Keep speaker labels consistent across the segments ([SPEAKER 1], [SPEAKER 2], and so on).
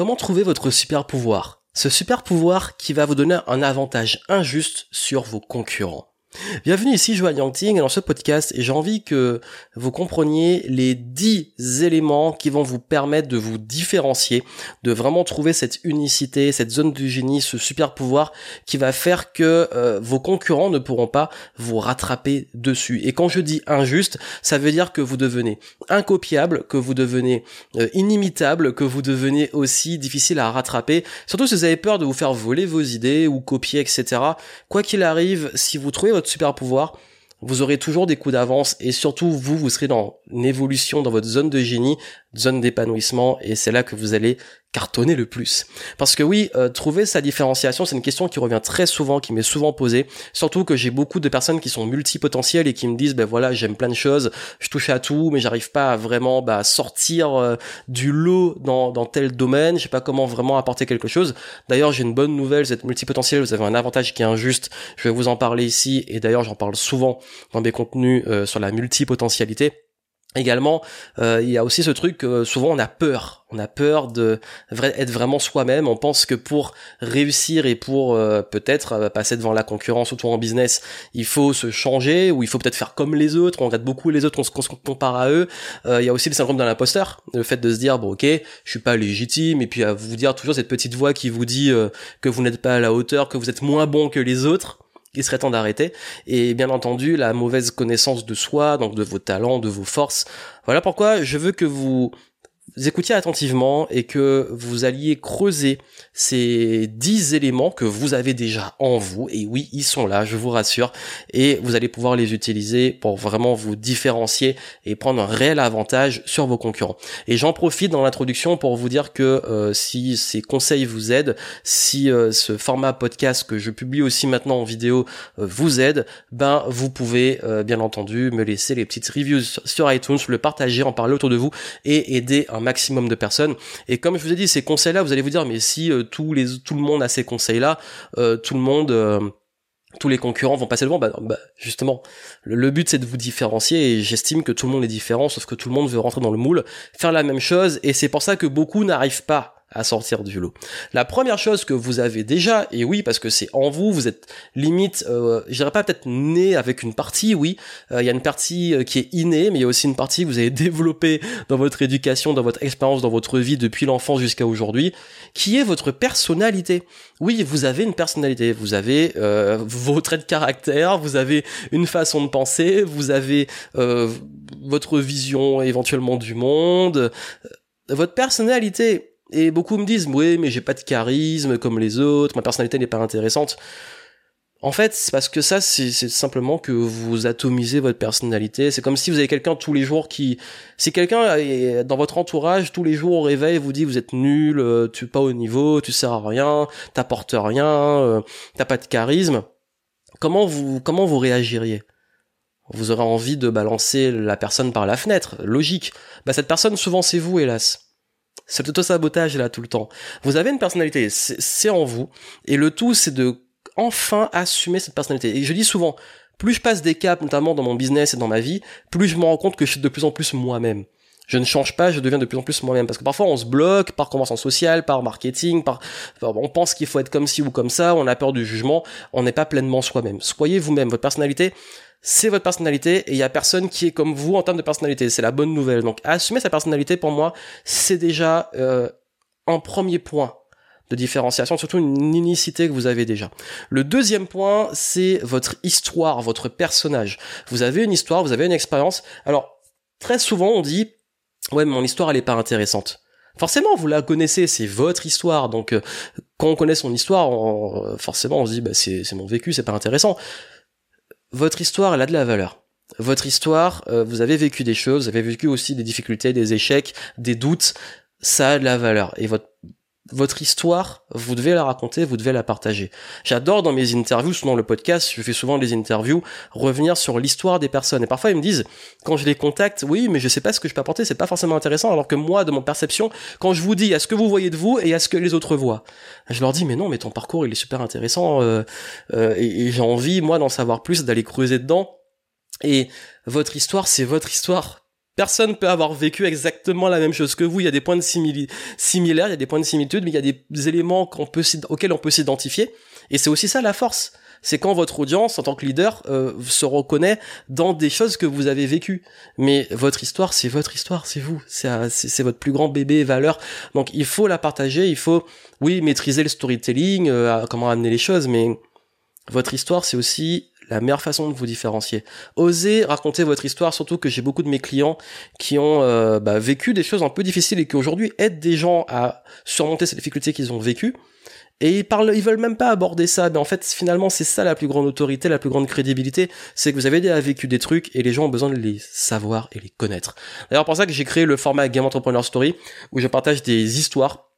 [SPEAKER 1] Comment trouver votre super pouvoir? Ce super pouvoir qui va vous donner un avantage injuste sur vos concurrents. Bienvenue ici Joanne Yangting dans ce podcast et j'ai envie que vous compreniez les 10 éléments qui vont vous permettre de vous différencier, de vraiment trouver cette unicité, cette zone du génie, ce super pouvoir qui va faire que euh, vos concurrents ne pourront pas vous rattraper dessus. Et quand je dis injuste, ça veut dire que vous devenez incopiable, que vous devenez euh, inimitable, que vous devenez aussi difficile à rattraper, surtout si vous avez peur de vous faire voler vos idées ou copier, etc. Quoi qu'il arrive, si vous trouvez super pouvoir, vous aurez toujours des coups d'avance et surtout vous, vous serez dans une évolution dans votre zone de génie, zone d'épanouissement et c'est là que vous allez cartonner le plus. Parce que oui, euh, trouver sa différenciation, c'est une question qui revient très souvent, qui m'est souvent posée. Surtout que j'ai beaucoup de personnes qui sont multipotentielles et qui me disent, ben voilà, j'aime plein de choses, je touche à tout, mais j'arrive pas à vraiment bah, sortir euh, du lot dans, dans tel domaine, je sais pas comment vraiment apporter quelque chose. D'ailleurs, j'ai une bonne nouvelle, vous êtes multipotentiel, vous avez un avantage qui est injuste, je vais vous en parler ici, et d'ailleurs j'en parle souvent dans mes contenus euh, sur la multipotentialité Également, euh, il y a aussi ce truc souvent on a peur, on a peur de vraiment soi-même. On pense que pour réussir et pour euh, peut-être euh, passer devant la concurrence, surtout en business, il faut se changer ou il faut peut-être faire comme les autres. On regarde beaucoup les autres, on se, compare à eux. il y a aussi le syndrome de l'imposteur, le fait de se dire bon ok, je suis pas légitime et puis à vous dire toujours cette petite voix qui vous dit que vous n'êtes pas à la hauteur, que vous êtes moins bon que les autres il serait temps d'arrêter. Et bien entendu, la mauvaise connaissance de soi, donc de vos talents, de vos forces. Voilà pourquoi je veux que vous écoutiez attentivement et que vous alliez creuser ces 10 éléments que vous avez déjà en vous. Et oui, ils sont là, je vous rassure. Et vous allez pouvoir les utiliser pour vraiment vous différencier et prendre un réel avantage sur vos concurrents. Et j'en profite dans l'introduction pour vous dire que euh, si ces conseils vous aident, si euh, ce format podcast que je publie aussi maintenant en vidéo euh, vous aide, ben vous pouvez bien entendu me laisser les petites reviews sur iTunes, le partager, en parler autour de vous et aider un maximum de personnes. Et comme je vous ai dit, ces conseils-là, vous allez vous dire, mais si euh, tous les, tout le monde a ces conseils-là, euh, tout le monde euh, tous les concurrents vont passer devant, bah, bah justement, le, but c'est de vous différencier et j'estime que tout le monde est différent, sauf que tout le monde veut rentrer dans le moule, faire la même chose et c'est pour ça que beaucoup n'arrivent pas à sortir du lot. La première chose que vous avez déjà, et oui parce que c'est en vous, vous êtes limite, euh, je dirais pas peut-être né avec une partie, oui, euh, il y a une partie euh, qui est innée, mais il y a aussi une partie que vous avez développée dans votre éducation, dans votre expérience, dans votre vie depuis l'enfance jusqu'à aujourd'hui, qui est votre personnalité. Oui, vous avez une personnalité, vous avez euh, vos traits de caractère, vous avez une façon de penser, vous avez votre vision éventuellement du monde, votre personnalité et beaucoup me disent, oui, mais j'ai pas de charisme comme les autres, ma personnalité n'est pas intéressante. En fait, c'est parce que ça, c'est simplement que vous atomisez votre personnalité. C'est comme si vous avez quelqu'un tous les jours qui, si quelqu'un dans votre entourage tous les jours au réveil vous dit vous êtes nul, euh, tu pas au niveau, tu sers à rien, t'apportes rien, euh, t'as pas de charisme. Comment vous, comment vous réagiriez? Vous aurez envie de balancer la personne par la fenêtre, logique. Bah cette personne souvent c'est vous, hélas. C'est le sabotage là tout le temps. Vous avez une personnalité, c'est en vous, et le tout c'est de enfin assumer cette personnalité. Et je dis souvent, plus je passe des caps, notamment dans mon business et dans ma vie, plus je me rends compte que je suis de plus en plus moi-même. Je ne change pas, je deviens de plus en plus moi-même. Parce que parfois on se bloque par convention sociale, par marketing, par, on pense qu'il faut être comme ci ou comme ça, on a peur du jugement, on n'est pas pleinement soi-même. Soyez vous-même, votre personnalité, c'est votre personnalité et il y a personne qui est comme vous en termes de personnalité. C'est la bonne nouvelle. Donc assumer sa personnalité pour moi, c'est déjà euh, un premier point de différenciation, surtout une unicité que vous avez déjà. Le deuxième point, c'est votre histoire, votre personnage. Vous avez une histoire, vous avez une expérience. Alors très souvent on dit ouais mais mon histoire elle est pas intéressante. Forcément, vous la connaissez, c'est votre histoire. Donc, euh, quand on connaît son histoire, forcément, on se dit, bah, c'est mon vécu, c'est pas intéressant votre histoire, elle a de la valeur. Votre histoire, euh, vous avez vécu des choses, vous avez vécu aussi des difficultés, des échecs, des doutes, ça a de la valeur. Et votre votre histoire, vous devez la raconter, vous devez la partager. J'adore dans mes interviews, souvent le podcast, je fais souvent des interviews, revenir sur l'histoire des personnes. Et parfois ils me disent, quand je les contacte, oui, mais je sais pas ce que je peux apporter, c'est pas forcément intéressant, alors que moi, de mon perception, quand je vous dis à ce que vous voyez de vous et à ce que les autres voient, je leur dis, mais non, mais ton parcours, il est super intéressant, euh, euh, et, et j'ai envie, moi, d'en savoir plus, d'aller creuser dedans. Et votre histoire, c'est votre histoire personne peut avoir vécu exactement la même chose que vous. Il y a des points de similaires, il y a des points de similitude, mais il y a des éléments auxquels on peut s'identifier. Et c'est aussi ça la force c'est quand votre audience en tant que leader euh, se reconnaît dans des choses que vous avez vécues. Mais votre histoire, c'est votre histoire, c'est vous, c'est votre plus grand bébé valeur. Donc il faut la partager, il faut oui maîtriser le storytelling, euh, comment amener les choses, mais votre histoire, c'est aussi la meilleure façon de vous différencier. Osez raconter votre histoire, surtout que j'ai beaucoup de mes clients qui ont euh, bah, vécu des choses un peu difficiles et qui aujourd'hui aident des gens à surmonter ces difficultés qu'ils ont vécues. Et ils parlent, ils veulent même pas aborder ça. Mais en fait, finalement, c'est ça la plus grande autorité, la plus grande crédibilité. C'est que vous avez déjà vécu des trucs et les gens ont besoin de les savoir et les connaître. D'ailleurs, pour ça que j'ai créé le format Game Entrepreneur Story où je partage des histoires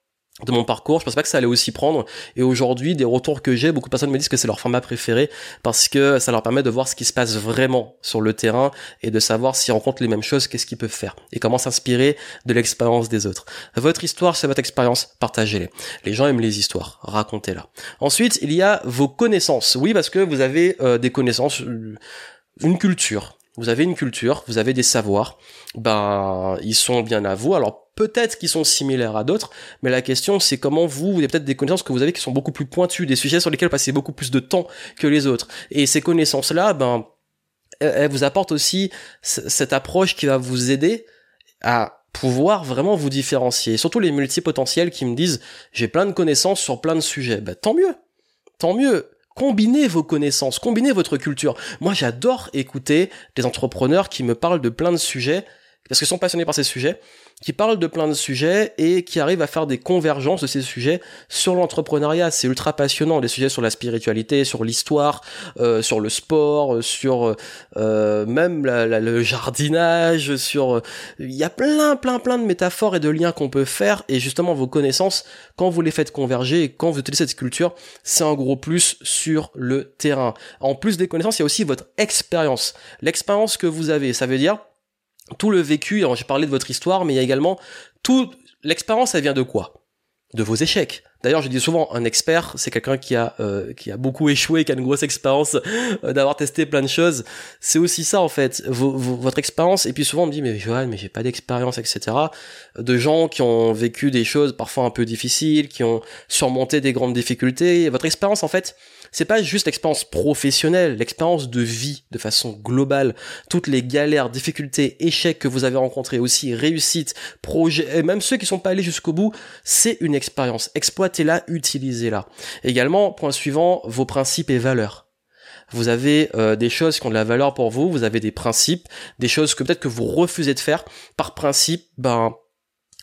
[SPEAKER 1] de mon parcours, je pense pas que ça allait aussi prendre. Et aujourd'hui, des retours que j'ai, beaucoup de personnes me disent que c'est leur format préféré parce que ça leur permet de voir ce qui se passe vraiment sur le terrain et de savoir s'ils rencontrent les mêmes choses, qu'est-ce qu'ils peuvent faire et comment s'inspirer de l'expérience des autres. Votre histoire, c'est votre expérience, partagez-les. Les gens aiment les histoires, racontez-la. Ensuite, il y a vos connaissances. Oui, parce que vous avez euh, des connaissances, euh, une culture. Vous avez une culture, vous avez des savoirs, ben ils sont bien à vous. Alors peut-être qu'ils sont similaires à d'autres, mais la question c'est comment vous, vous avez peut-être des connaissances que vous avez qui sont beaucoup plus pointues, des sujets sur lesquels vous passez beaucoup plus de temps que les autres. Et ces connaissances-là, ben, elles vous apportent aussi cette approche qui va vous aider à pouvoir vraiment vous différencier. surtout les multipotentiels qui me disent j'ai plein de connaissances sur plein de sujets. Ben, tant mieux. Tant mieux. Combinez vos connaissances, combinez votre culture. Moi, j'adore écouter des entrepreneurs qui me parlent de plein de sujets parce qu'ils sont passionnés par ces sujets qui parle de plein de sujets et qui arrive à faire des convergences de ces sujets sur l'entrepreneuriat. C'est ultra passionnant, des sujets sur la spiritualité, sur l'histoire, euh, sur le sport, euh, sur euh, même le jardinage, sur... Il y a plein, plein, plein de métaphores et de liens qu'on peut faire et justement vos connaissances, quand vous les faites converger et quand vous utilisez cette culture, c'est un gros plus sur le terrain. En plus des connaissances, il y a aussi votre expérience. L'expérience que vous avez, ça veut dire tout le vécu, j'ai parlé de votre histoire, mais il y a également toute l'expérience, elle vient de quoi? De vos échecs. D'ailleurs, je dis souvent, un expert, c'est quelqu'un qui a euh, qui a beaucoup échoué, qui a une grosse expérience euh, d'avoir testé plein de choses. C'est aussi ça en fait, votre expérience. Et puis souvent on me dit, mais Johan, mais j'ai pas d'expérience, etc. De gens qui ont vécu des choses parfois un peu difficiles, qui ont surmonté des grandes difficultés. votre expérience en fait, c'est pas juste l'expérience professionnelle, l'expérience de vie de façon globale, toutes les galères, difficultés, échecs que vous avez rencontrés aussi, réussites, projets, et même ceux qui sont pas allés jusqu'au bout, c'est une expérience. Exploitez-la, utilisez-la. Également, point suivant, vos principes et valeurs vous avez euh, des choses qui ont de la valeur pour vous, vous avez des principes, des choses que peut-être que vous refusez de faire par principe, ben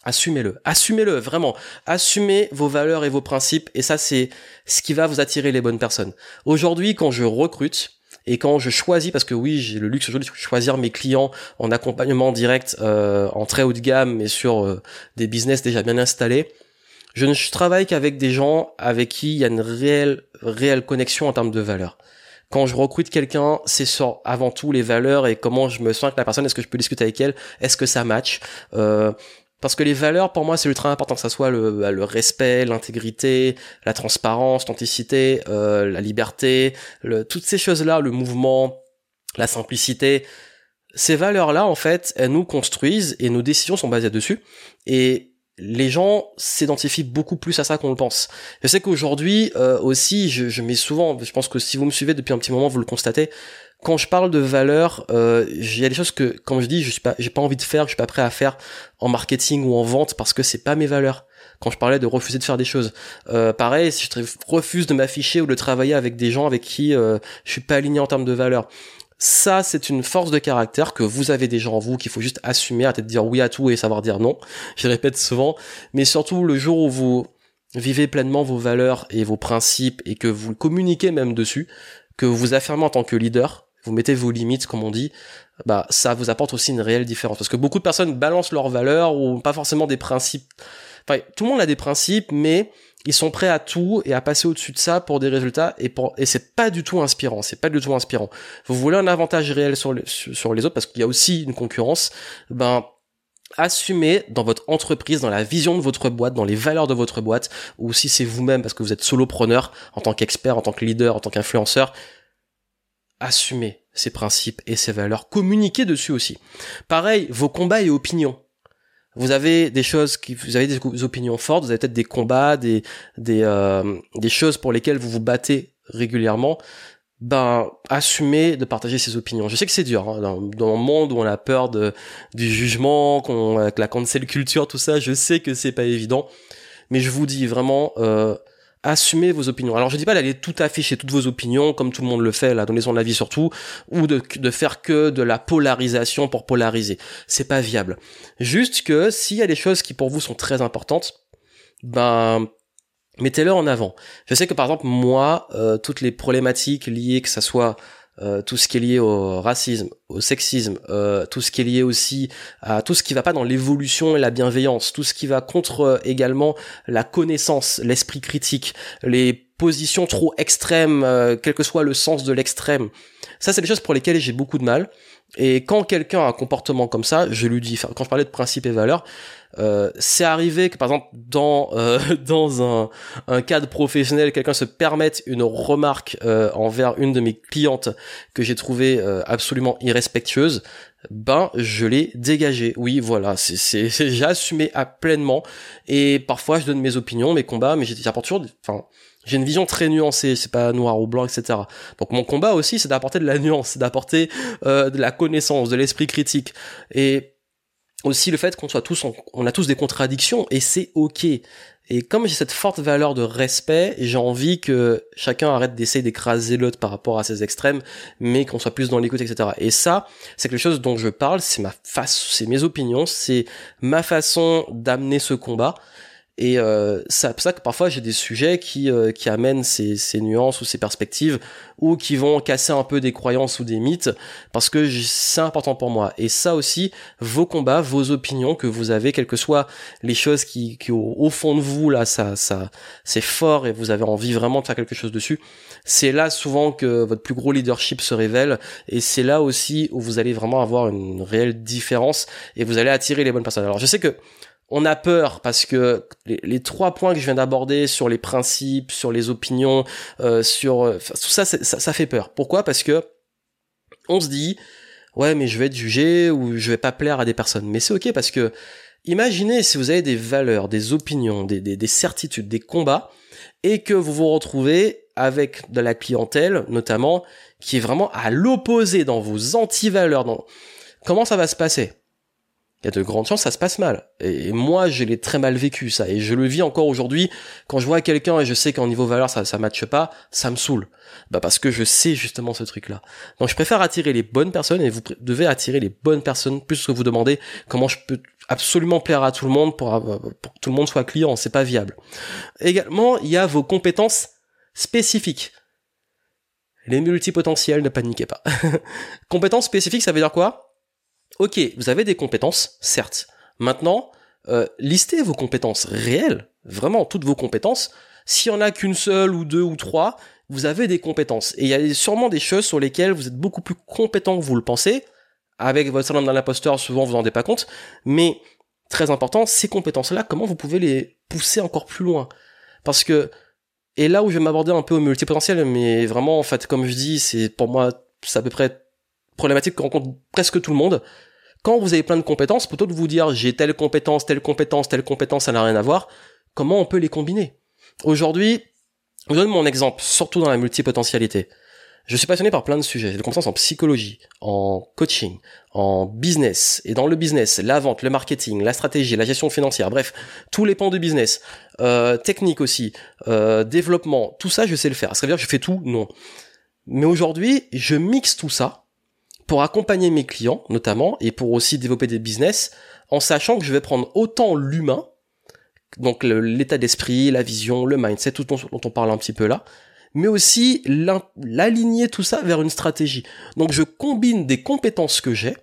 [SPEAKER 1] Assumez-le, assumez-le, vraiment. Assumez vos valeurs et vos principes, et ça c'est ce qui va vous attirer les bonnes personnes. Aujourd'hui, quand je recrute, et quand je choisis, parce que oui, j'ai le luxe aujourd'hui de choisir mes clients en accompagnement direct, euh, en très haut de gamme, mais sur euh, des business déjà bien installés, je ne travaille qu'avec des gens avec qui il y a une réelle, réelle connexion en termes de valeurs quand je recrute quelqu'un, c'est sur avant tout les valeurs et comment je me sens avec la personne, est-ce que je peux discuter avec elle, est-ce que ça match. Euh, parce que les valeurs, pour moi, c'est ultra important que ça soit le, bah, le respect, l'intégrité, la transparence, l'authenticité, euh, la liberté, le, toutes ces choses-là, le mouvement, la simplicité. Ces valeurs-là, en fait, elles nous construisent et nos décisions sont basées dessus. Et les gens s'identifient beaucoup plus à ça qu'on le pense. Je sais qu'aujourd'hui euh, aussi, je, je mets souvent, je pense que si vous me suivez depuis un petit moment, vous le constatez, quand je parle de valeur, euh, il y a des choses que, comme je dis, je suis pas, j'ai pas envie de faire, je suis pas prêt à faire en marketing ou en vente parce que c'est pas mes valeurs. Quand je parlais de refuser de faire des choses, euh, pareil, si je refuse de m'afficher ou de travailler avec des gens avec qui euh, je suis pas aligné en termes de valeurs, ça, c'est une force de caractère que vous avez déjà en vous, qu'il faut juste assumer, arrêter de dire oui à tout et savoir dire non. Je répète souvent. Mais surtout, le jour où vous vivez pleinement vos valeurs et vos principes et que vous communiquez même dessus, que vous vous affirmez en tant que leader, vous mettez vos limites, comme on dit, bah ça vous apporte aussi une réelle différence. Parce que beaucoup de personnes balancent leurs valeurs ou pas forcément des principes. Enfin, tout le monde a des principes, mais ils sont prêts à tout et à passer au-dessus de ça pour des résultats et pour et c'est pas du tout inspirant. C'est pas du tout inspirant. Vous voulez un avantage réel sur les, sur les autres parce qu'il y a aussi une concurrence. Ben assumez dans votre entreprise, dans la vision de votre boîte, dans les valeurs de votre boîte, ou si c'est vous-même parce que vous êtes solopreneur, en tant qu'expert, en tant que leader, en tant qu'influenceur, assumez. ces principes et ces valeurs, communiquez dessus aussi. Pareil, vos combats et opinions. Vous avez des choses qui, vous avez des opinions fortes, vous avez peut-être des combats, des des euh, des choses pour lesquelles vous vous battez régulièrement. Ben, assumez de partager ces opinions. Je sais que c'est dur hein, dans, dans, un monde où on a peur de du jugement, qu'on avec la cancel culture, tout ça. Je sais que c'est pas évident, mais je vous dis vraiment. Euh, assumez vos opinions. Alors je dis pas d'aller tout afficher toutes vos opinions comme tout le monde le fait là, donner son avis surtout, ou de, de faire que de la polarisation pour polariser. C'est pas viable. Juste que s'il y a des choses qui pour vous sont très importantes, ben mettez-le en avant. Je sais que par exemple moi, euh, toutes les problématiques liées que ça soit euh, tout ce qui est lié au racisme, au sexisme, euh, tout ce qui est lié aussi à tout ce qui va pas dans l'évolution et la bienveillance, tout ce qui va contre euh, également la connaissance, l'esprit critique, les positions trop extrêmes, quel que soit le sens de l'extrême. Ça, c'est des choses pour lesquelles j'ai beaucoup de mal. Et quand quelqu'un a un comportement comme ça, je lui dis, quand je parlais de principes et valeurs, euh, c'est arrivé que par exemple dans euh, dans un, un cadre professionnel, quelqu'un se permette une remarque euh, envers une de mes clientes que j'ai trouvé absolument irrespectueuse, ben je l'ai dégagé. Oui, voilà, c'est c'est j'ai assumé à pleinement et parfois je donne mes opinions, mes combats, mais j'apporte toujours, enfin j'ai une vision très nuancée, c'est pas noir ou blanc, etc. Donc mon combat aussi, c'est d'apporter de la nuance, d'apporter de la connaissance, de l'esprit critique. Et aussi le fait qu'on soit tous, on a tous des contradictions et c'est ok. Et comme j'ai cette forte valeur de respect, j'ai envie que chacun arrête d'essayer d'écraser l'autre par rapport à ses extrêmes, mais qu'on soit plus dans l'écoute, etc. Et ça, c'est quelque chose dont je parle, c'est ma face, c'est mes opinions, c'est ma façon d'amener ce combat. Et euh, c'est pour ça que parfois j'ai des sujets qui, euh, qui amènent ces, ces nuances ou ces perspectives ou qui vont casser un peu des croyances ou des mythes parce que c'est important pour moi. Et ça aussi, vos combats, vos opinions que vous avez, quelles que soient les choses qui, qui au, fond de vous là, ça, ça, c'est fort et vous avez envie vraiment de faire quelque chose dessus. C'est là souvent que votre plus gros leadership se révèle et c'est là aussi où vous allez vraiment avoir une réelle différence et vous allez attirer les bonnes personnes. Alors je sais que on a peur parce que les, trois points que je viens d'aborder sur les principes, sur les opinions, euh, sur euh, tout ça, ça, fait peur. Pourquoi? Parce que on se dit ouais mais je vais être jugé ou je vais pas plaire à des personnes. Mais c'est ok parce que imaginez si vous avez des valeurs, des opinions, des certitudes, des combats et que vous vous retrouvez avec de la clientèle notamment qui est vraiment à l'opposé dans vos anti-valeurs. Dans... Comment ça va se passer? Il y a de grandes chances ça se passe mal. Et moi, je l'ai très mal vécu ça, et je le vis encore aujourd'hui quand je vois quelqu'un et je sais qu'en niveau valeur ça ça matche pas, ça me saoule. Bah parce que je sais justement ce truc-là. Donc je préfère attirer les bonnes personnes et vous devez attirer les bonnes personnes plus que vous demandez comment je peux absolument plaire à tout le monde pour, pour que tout le monde soit client, c'est pas viable. Également, il y a vos compétences spécifiques. Les multipotentiels, ne paniquez pas. compétences spécifiques, ça veut dire quoi? Ok, vous avez des compétences, certes. Maintenant, euh, listez vos compétences réelles, vraiment toutes vos compétences. S'il y en a qu'une seule ou deux ou trois, vous avez des compétences. Et il y a sûrement des choses sur lesquelles vous êtes beaucoup plus compétent que vous le pensez. Avec votre syndrome d'un imposteur, souvent vous en rendez pas compte. Mais très important, ces compétences-là, comment vous pouvez les pousser encore plus loin? Parce que et là où je vais m'aborder un peu au multipotentiel, mais vraiment en fait, comme je dis, c'est pour moi c'est à peu près problématique que rencontre presque tout le monde. Quand vous avez plein de compétences, plutôt que de vous dire j'ai telle compétence, telle compétence, telle compétence, ça n'a rien à voir, comment on peut les combiner? Aujourd'hui, je vous donne mon exemple, surtout dans la multipotentialité. Je suis passionné par plein de sujets. J'ai des compétences en psychologie, en coaching, en business. Et dans le business, la vente, le marketing, la stratégie, la gestion financière, bref, tous les pans du business. Euh, technique aussi, euh, développement, tout ça, je sais le faire. Ça veut dire que je fais tout Non. Mais aujourd'hui, je mixe tout ça pour accompagner mes clients notamment et pour aussi développer des business en sachant que je vais prendre autant l'humain, donc l'état d'esprit, la vision, le mindset, tout dont on parle un petit peu là, mais aussi l'aligner tout ça vers une stratégie. Donc je combine des compétences que j'ai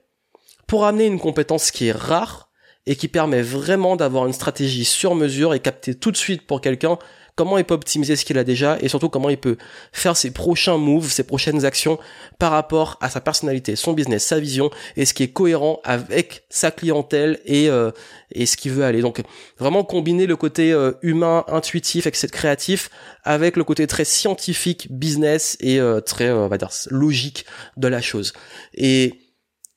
[SPEAKER 1] pour amener une compétence qui est rare et qui permet vraiment d'avoir une stratégie sur mesure et capter tout de suite pour quelqu'un comment il peut optimiser ce qu'il a déjà et surtout comment il peut faire ses prochains moves, ses prochaines actions par rapport à sa personnalité, son business, sa vision et ce qui est cohérent avec sa clientèle et euh, ce qu'il veut aller. Donc vraiment combiner le côté euh, humain, intuitif, etc., créatif avec le côté très scientifique, business et euh, très logique de la chose. Et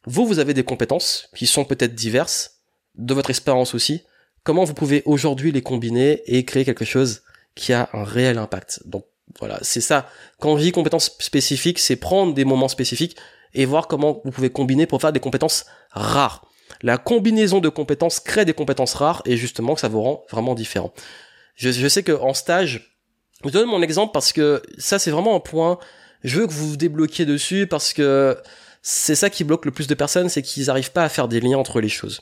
[SPEAKER 1] vous, vous avez des compétences qui sont peut-être diverses, de votre expérience aussi. Comment vous pouvez aujourd'hui les combiner et créer quelque chose qui a un réel impact. Donc voilà, c'est ça. Quand je dis compétences spécifiques, c'est prendre des moments spécifiques et voir comment vous pouvez combiner pour faire des compétences rares. La combinaison de compétences crée des compétences rares et justement que ça vous rend vraiment différent. Je, je sais que en stage, je donne mon exemple parce que ça c'est vraiment un point. Je veux que vous vous débloquiez dessus parce que c'est ça qui bloque le plus de personnes, c'est qu'ils n'arrivent pas à faire des liens entre les choses.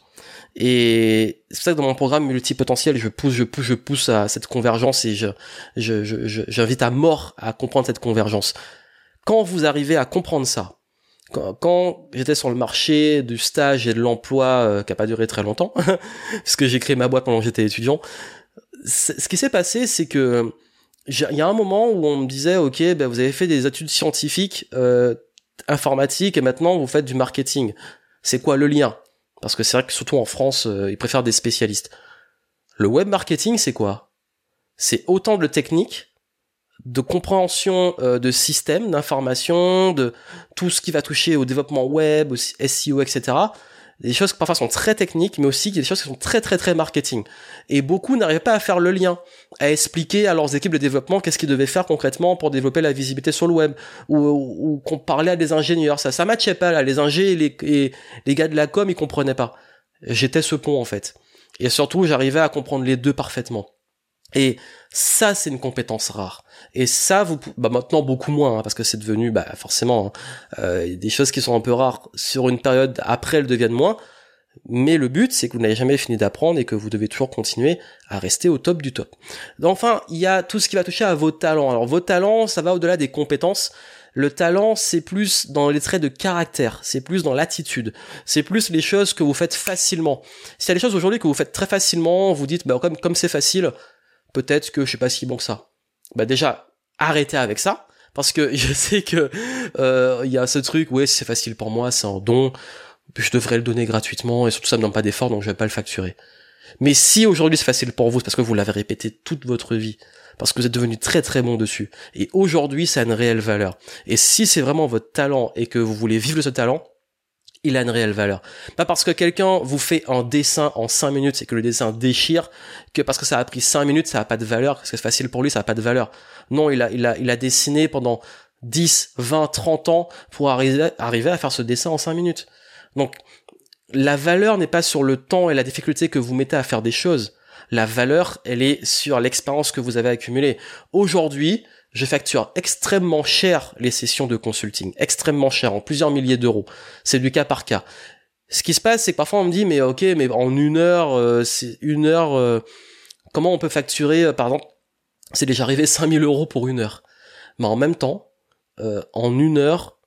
[SPEAKER 1] Et c'est pour ça que dans mon programme multipotentiel, je pousse, je pousse, je pousse à cette convergence et je, je, je, j'invite à mort à comprendre cette convergence. Quand vous arrivez à comprendre ça, quand, j'étais sur le marché du stage et de l'emploi euh, qui a pas duré très longtemps, parce que j'ai créé ma boîte pendant que j'étais étudiant, ce qui s'est passé, c'est que il y a un moment où on me disait, ok, ben vous avez fait des études scientifiques, euh, informatiques, et maintenant vous faites du marketing. C'est quoi le lien? Parce que c'est vrai que surtout en France, euh, ils préfèrent des spécialistes. Le web marketing, c'est quoi? C'est autant de techniques, de compréhension euh, de systèmes, d'informations, de tout ce qui va toucher au développement web, au SEO, etc des choses qui parfois sont très techniques, mais aussi des choses qui sont très très très marketing. Et beaucoup n'arrivaient pas à faire le lien, à expliquer à leurs équipes de développement qu'est-ce qu'ils devaient faire concrètement pour développer la visibilité sur le web, ou, ou, qu'on parlait à des ingénieurs. Ça, ça matchait pas là. Les ingés et les, les gars de la com, ils comprenaient pas. J'étais ce pont en fait. Et surtout, j'arrivais à comprendre les deux parfaitement. Et ça, c'est une compétence rare. Et ça, vous, bah maintenant beaucoup moins, hein, parce que c'est devenu, bah forcément, hein, euh, des choses qui sont un peu rares sur une période après elles deviennent moins. Mais le but, c'est que vous n'avez jamais fini d'apprendre et que vous devez toujours continuer à rester au top du top. Enfin, il y a tout ce qui va toucher à vos talents. Alors vos talents, ça va au-delà des compétences. Le talent, c'est plus dans les traits de caractère, c'est plus dans l'attitude, c'est plus les choses que vous faites facilement. S'il y a des choses aujourd'hui que vous faites très facilement, vous dites, bah, comme comme c'est facile, peut-être que je suis pas si bon que ça. Bah déjà, arrêtez avec ça, parce que je sais que euh, il y a ce truc, ouais, c'est facile pour moi, c'est un don, je devrais le donner gratuitement, et surtout ça me donne pas d'effort, donc je vais pas le facturer. Mais si aujourd'hui c'est facile pour vous, c'est parce que vous l'avez répété toute votre vie, parce que vous êtes devenu très très bon dessus, et aujourd'hui ça a une réelle valeur. Et si c'est vraiment votre talent et que vous voulez vivre de ce talent, il a une réelle valeur. Pas parce que quelqu'un vous fait un dessin en 5 minutes et que le dessin déchire, que parce que ça a pris 5 minutes, ça a pas de valeur, parce que c'est facile pour lui, ça a pas de valeur. Non, il a, il a, il a dessiné pendant 10, 20, 30 ans pour arriver, arriver à faire ce dessin en 5 minutes. Donc, la valeur n'est pas sur le temps et la difficulté que vous mettez à faire des choses. La valeur, elle est sur l'expérience que vous avez accumulée. Aujourd'hui, je facture extrêmement cher les sessions de consulting, extrêmement cher, en plusieurs milliers d'euros. C'est du cas par cas. Ce qui se passe, c'est que parfois on me dit, mais ok, mais en une heure, euh, une heure, euh, comment on peut facturer, euh, par exemple, c'est déjà arrivé 5000 euros pour une heure. Mais en même temps, en une heure,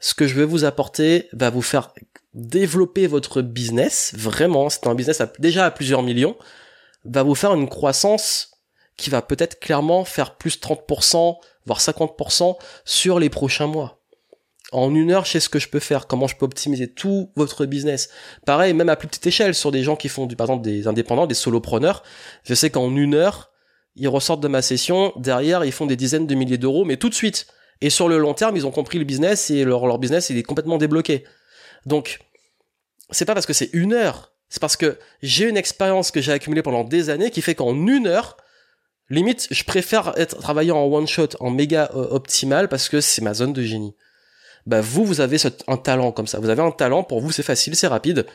[SPEAKER 1] ce que je vais vous apporter va vous faire développer votre business, vraiment, c'est un business déjà à plusieurs millions, va vous faire une croissance qui va peut-être clairement faire plus 30%, voire 50% sur les prochains mois. En une heure, je sais ce que je peux faire, comment je peux optimiser tout votre business. Pareil, même à plus petite échelle, sur des gens qui font du, par exemple, des indépendants, des solopreneurs, je sais qu'en une heure, ils ressortent de ma session, derrière, ils font des dizaines de milliers d'euros, mais tout de suite. Et sur le long terme, ils ont compris le business et leur, business, il est complètement débloqué. Donc, c'est pas parce que c'est une heure, c'est parce que j'ai une expérience que j'ai accumulée pendant des années qui fait qu'en une heure, Limite, je préfère être travailler en one shot, en méga euh, optimal parce que c'est ma zone de génie. Bah vous, vous avez un talent comme ça. Vous avez un talent pour vous, c'est facile, c'est rapide.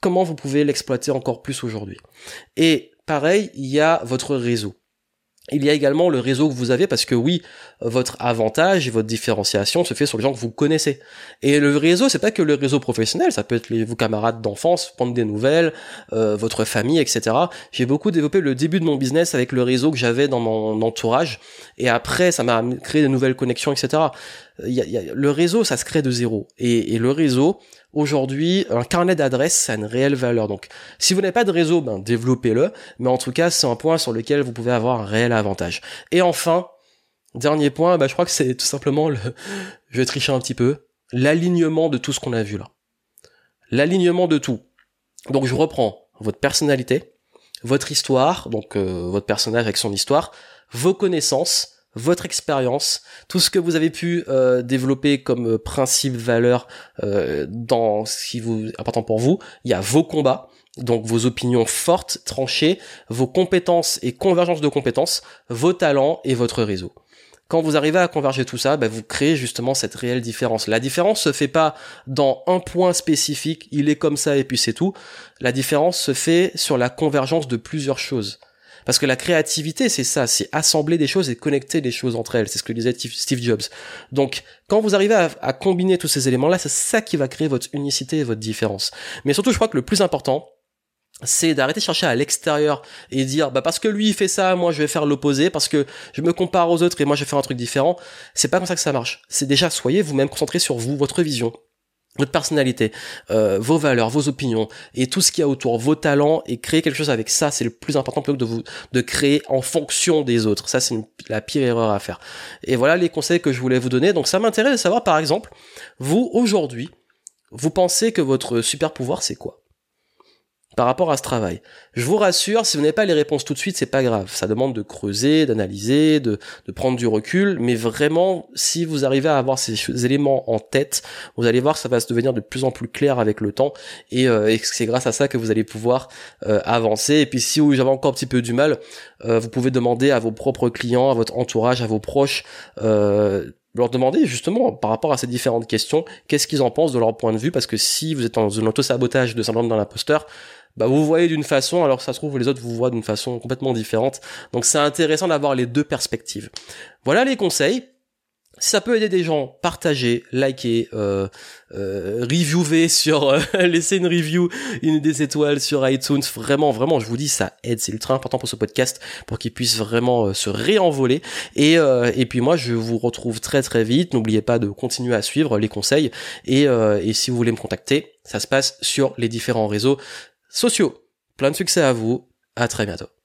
[SPEAKER 1] Comment vous pouvez l'exploiter encore plus aujourd'hui? Et pareil, il y a votre réseau. Il y a également le réseau que vous avez parce que oui, votre avantage et votre différenciation se fait sur les gens que vous connaissez. Et le réseau, c'est pas que le réseau professionnel, ça peut être vos camarades d'enfance, prendre des nouvelles, euh, votre famille, etc. J'ai beaucoup développé le début de mon business avec le réseau que j'avais dans mon entourage, et après, ça m'a créé de nouvelles connexions, etc. le réseau, ça se crée de zéro. Et, le réseau, aujourd'hui, un carnet d'adresses, ça a une réelle valeur. Donc, si vous n'avez pas de réseau, ben, développez-le. Mais en tout cas, c'est un point sur lequel vous pouvez avoir un réel avantage. Et enfin, dernier point, ben, je crois que c'est tout simplement le, je vais tricher un petit peu, l'alignement de tout ce qu'on a vu là. L'alignement de tout. Donc, je reprends votre personnalité, votre histoire, donc euh, votre personnage avec son histoire, vos connaissances, votre expérience, tout ce que vous avez pu euh, développer comme euh, principe, valeur euh, dans ce qui vous important pour vous. Il y a vos combats, donc vos opinions fortes, tranchées, vos compétences et convergence de compétences, vos talents et votre réseau. Quand vous arrivez à converger tout ça, bah, vous créez justement cette réelle différence. La différence se fait pas dans un point spécifique, il est comme ça et puis c'est tout. La différence se fait sur la convergence de plusieurs choses. Parce que la créativité, c'est ça, c'est assembler des choses et connecter les choses entre elles. C'est ce que disait Steve Jobs. Donc, quand vous arrivez à, combiner tous ces éléments-là, c'est ça qui va créer votre unicité et votre différence. Mais surtout, je crois que le plus important, c'est d'arrêter de chercher à l'extérieur et dire bah parce que lui il fait ça moi je vais faire l'opposé parce que je me compare aux autres et moi je vais faire un truc différent c'est pas comme ça que ça marche c'est déjà soyez vous-même concentré sur vous votre vision votre personnalité, euh, vos valeurs, vos opinions et tout ce qu'il y a autour, vos talents et créer quelque chose avec ça, c'est le plus important plutôt que de vous de créer en fonction des autres. Ça c'est la pire erreur à faire. Et voilà les conseils que je voulais vous donner. Donc ça m'intéresse de savoir par exemple, vous aujourd'hui, vous pensez que votre super pouvoir c'est quoi? Par rapport à ce travail. Je vous rassure, si vous n'avez pas les réponses tout de suite, c'est pas grave. Ça demande de creuser, d'analyser, de, prendre du recul, mais vraiment, si vous arrivez à avoir ces éléments en tête, vous allez voir que ça va se devenir de plus en plus clair avec le temps, et, euh, c'est grâce à ça que vous allez pouvoir euh, avancer. Et puis si vous avez encore un petit peu du mal, euh, vous pouvez demander à vos propres clients, à votre entourage, à vos proches, leur demander justement par rapport à ces différentes questions, qu'est-ce qu'ils en pensent de leur point de vue, parce que si vous êtes dans un auto-sabotage de syndrome dans l'imposteur, bah vous voyez d'une façon, alors ça se trouve les autres vous voient d'une façon complètement différente. Donc c'est intéressant d'avoir les deux perspectives. Voilà les conseils. Si ça peut aider des gens, partagez, likez, euh, euh, reviewez sur, euh, laissez une review, une des étoiles sur iTunes. Vraiment, vraiment, je vous dis, ça aide. C'est ultra important pour ce podcast, pour qu'il puisse vraiment euh, se réenvoler. Et, et puis moi, je vous retrouve très très vite. N'oubliez pas de continuer à suivre les conseils. Et, et si vous voulez me contacter, ça se passe sur les différents réseaux sociaux. Plein de succès à vous. À très bientôt.